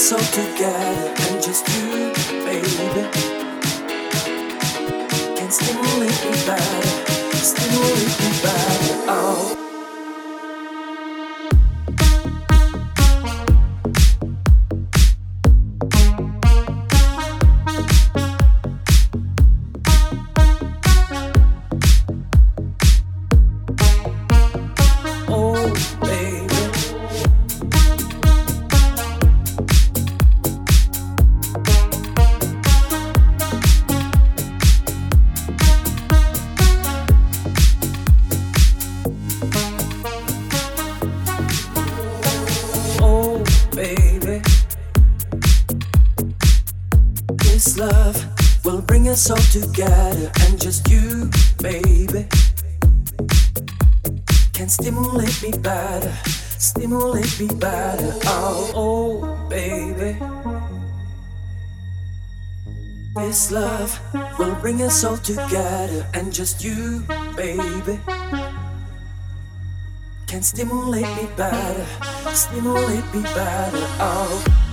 so together and just you. Us all together and just you, baby, can stimulate me better, stimulate me better. Oh.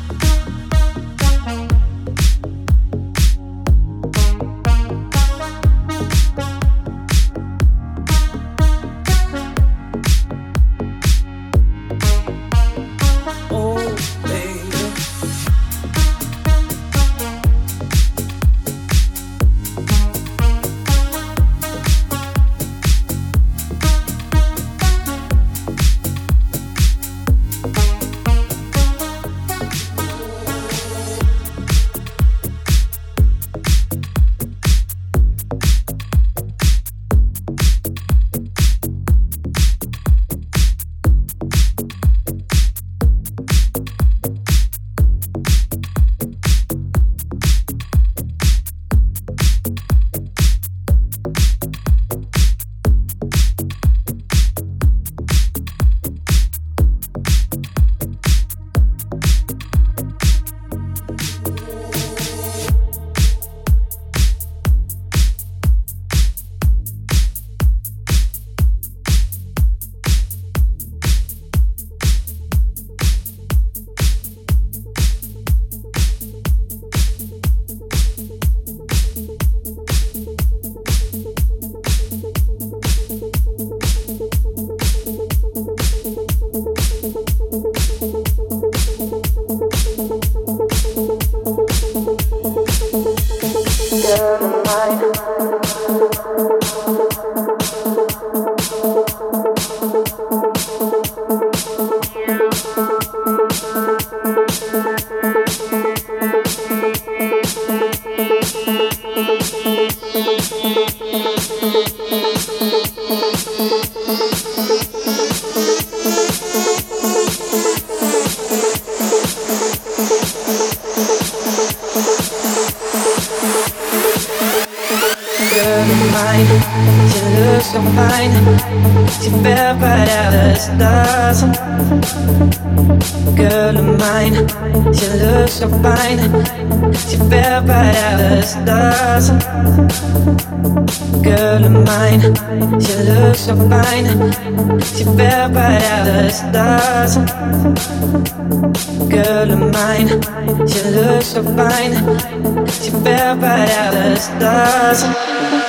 paradise stars. Girl of mine, she looks so fine. She fell right out of stars. Girl of mine, she looks so fine. She fell right out of stars.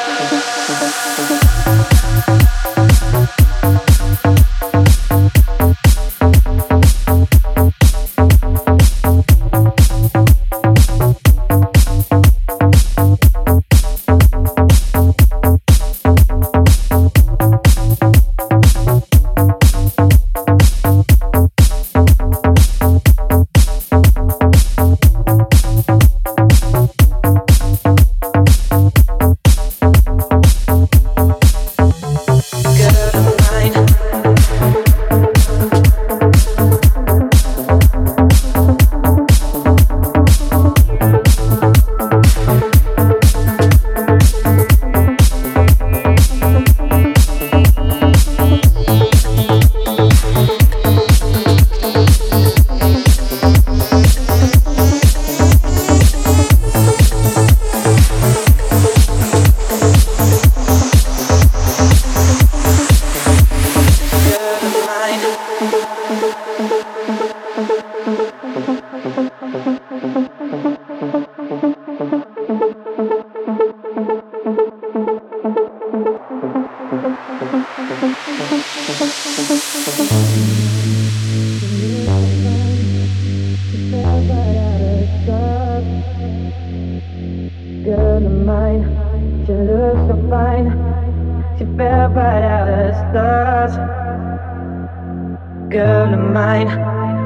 mine.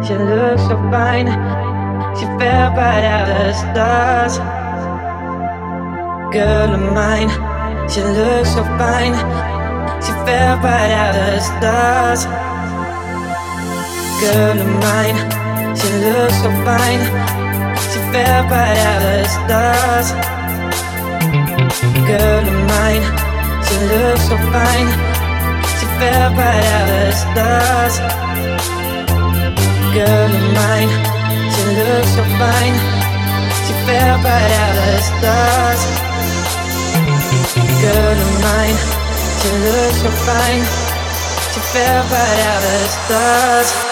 She looked so fine. She fell right out of the stars. Girl of mine. She looked so fine. She fell right out of the stars. Girl of mine. She looked so fine. She fell right out of the stars. Girl of mine. She looked so fine. She fell right out of the stars girl of mine. She looked so fine. She fell right out of stars. Girl of mine. She looked so fine. She fell right out of stars.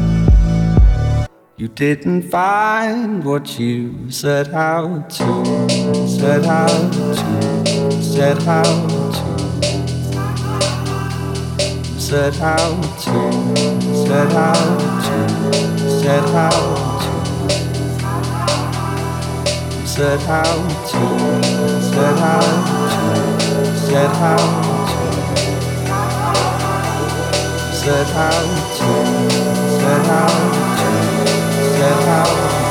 You didn't find what you set out to, set out to, set out to, set out to, set out to, set out to, set out to, set out to, set out to, set out to that house.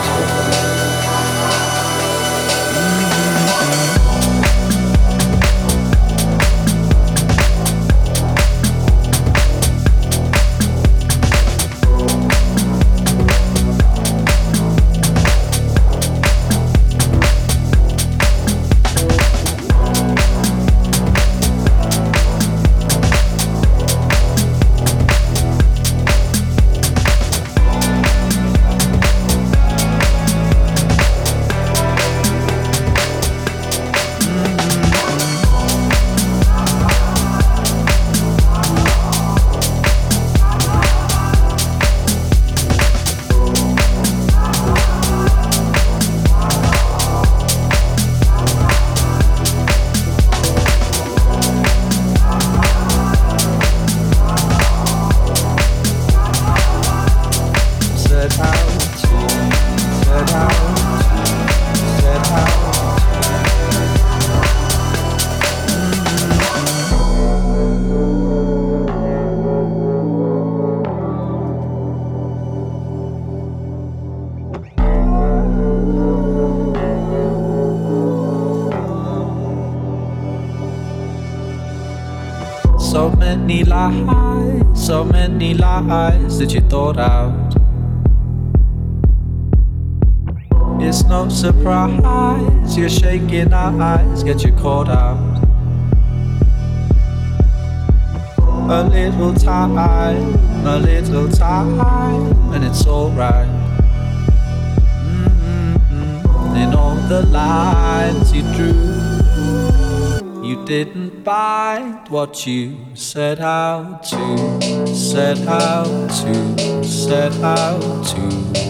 Surprise you're shaking our eyes, get you caught out. A little time, a little time, and it's alright. Mm-hmm. In all the lines you drew, you didn't find what you set out to, set out to, set out to,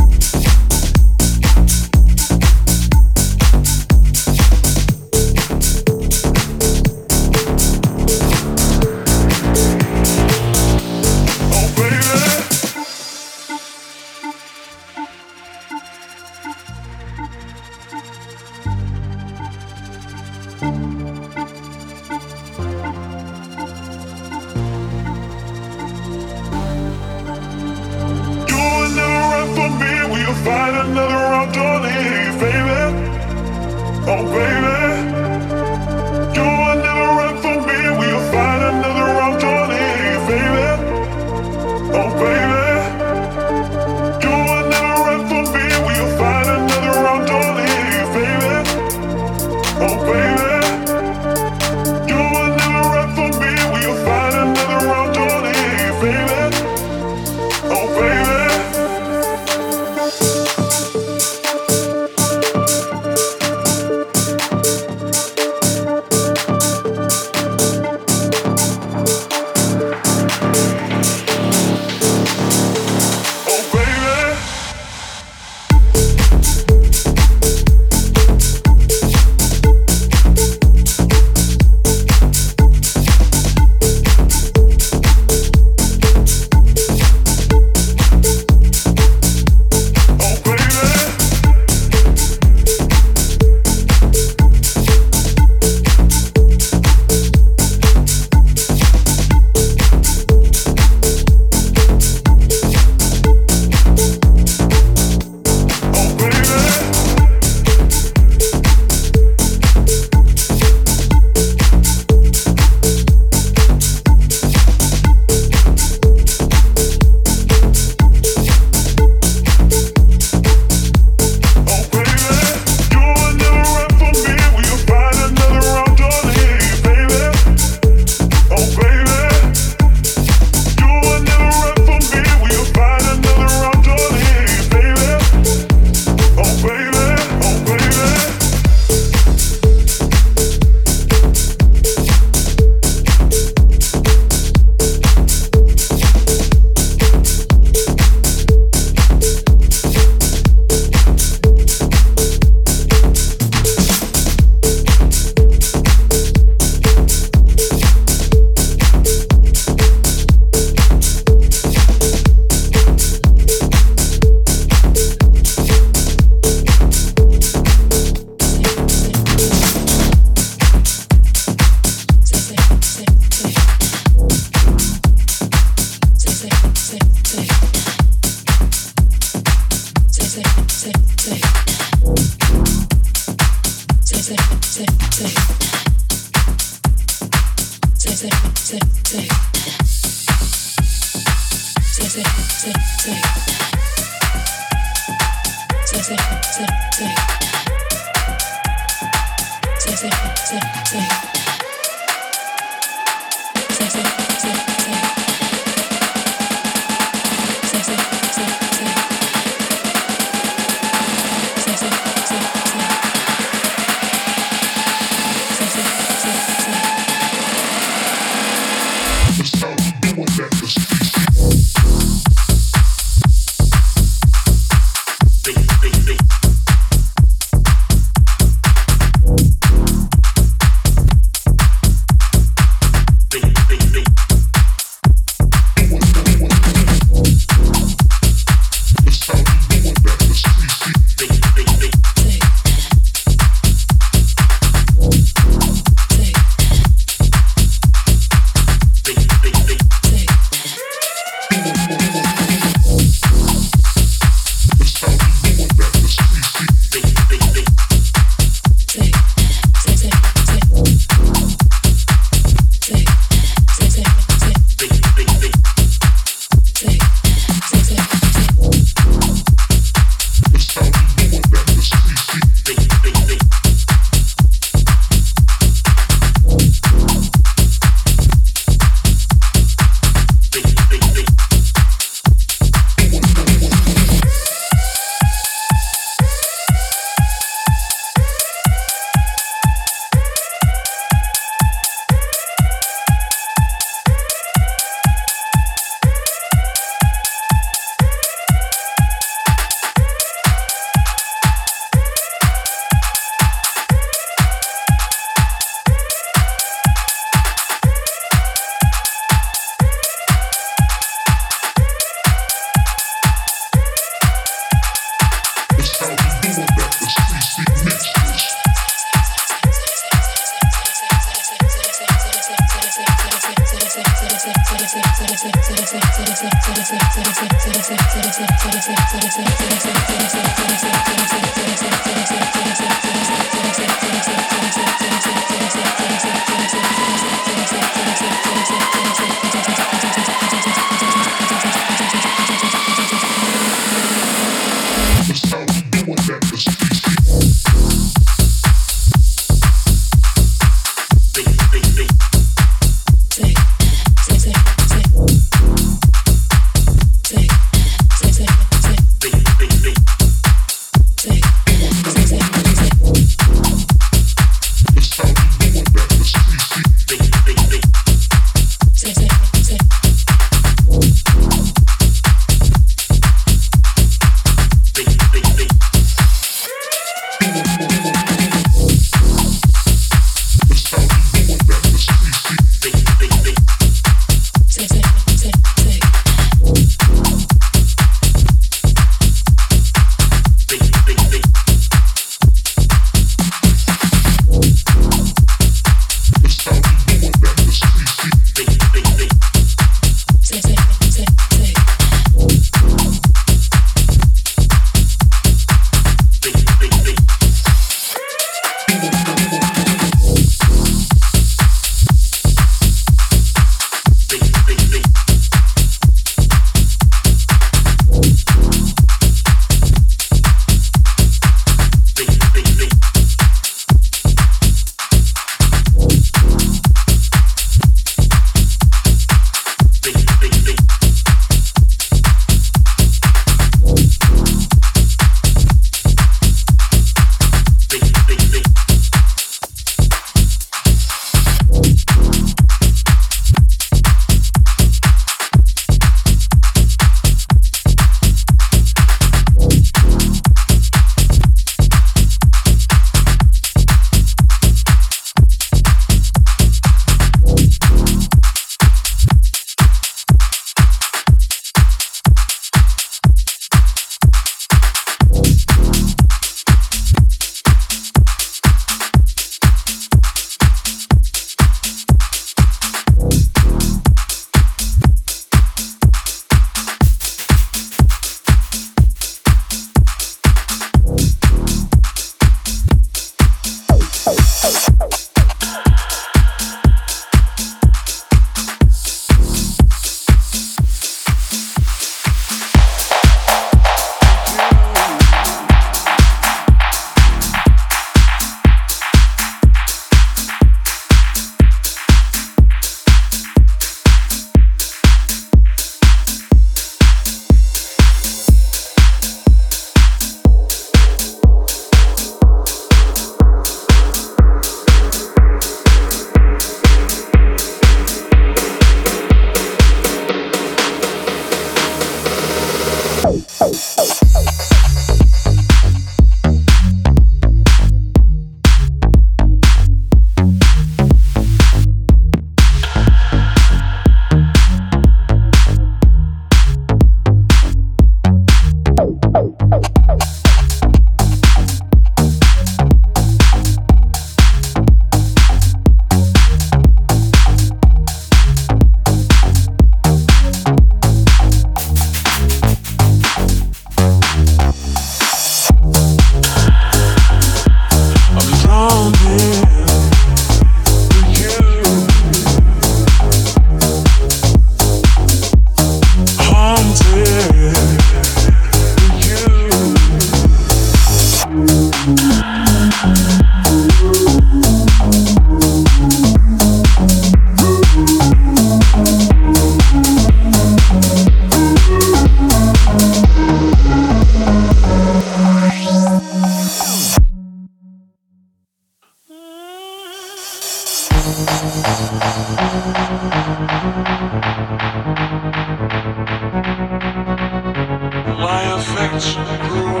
My affection grows.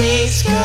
Girls.